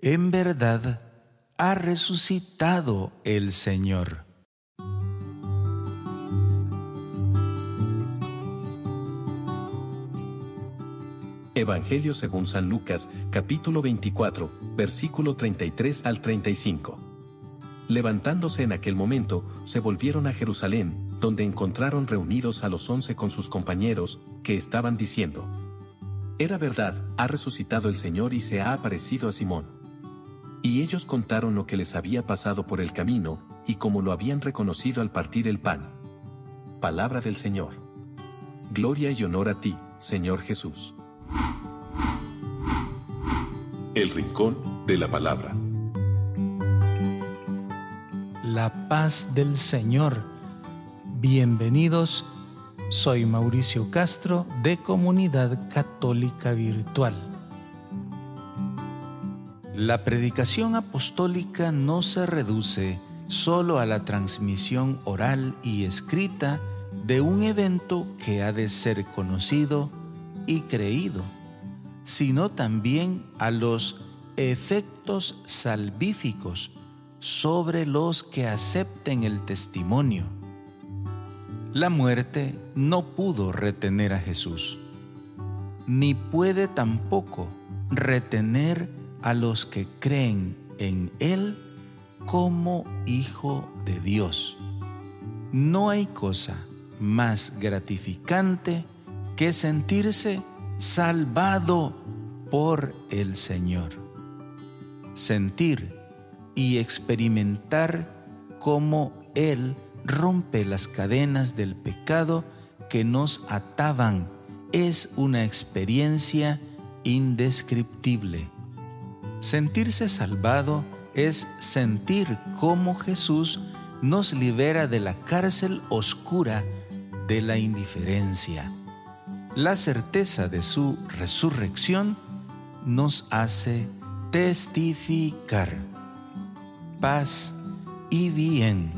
En verdad, ha resucitado el Señor. Evangelio según San Lucas, capítulo 24, versículo 33 al 35. Levantándose en aquel momento, se volvieron a Jerusalén, donde encontraron reunidos a los once con sus compañeros, que estaban diciendo, Era verdad, ha resucitado el Señor y se ha aparecido a Simón. Y ellos contaron lo que les había pasado por el camino, y cómo lo habían reconocido al partir el pan. Palabra del Señor. Gloria y honor a ti, Señor Jesús. El Rincón de la Palabra. La paz del Señor. Bienvenidos. Soy Mauricio Castro de Comunidad Católica Virtual. La predicación apostólica no se reduce solo a la transmisión oral y escrita de un evento que ha de ser conocido y creído sino también a los efectos salvíficos sobre los que acepten el testimonio. La muerte no pudo retener a Jesús, ni puede tampoco retener a los que creen en Él como Hijo de Dios. No hay cosa más gratificante que sentirse salvado por el Señor. Sentir y experimentar cómo Él rompe las cadenas del pecado que nos ataban es una experiencia indescriptible. Sentirse salvado es sentir cómo Jesús nos libera de la cárcel oscura de la indiferencia la certeza de su resurrección nos hace testificar paz y bien.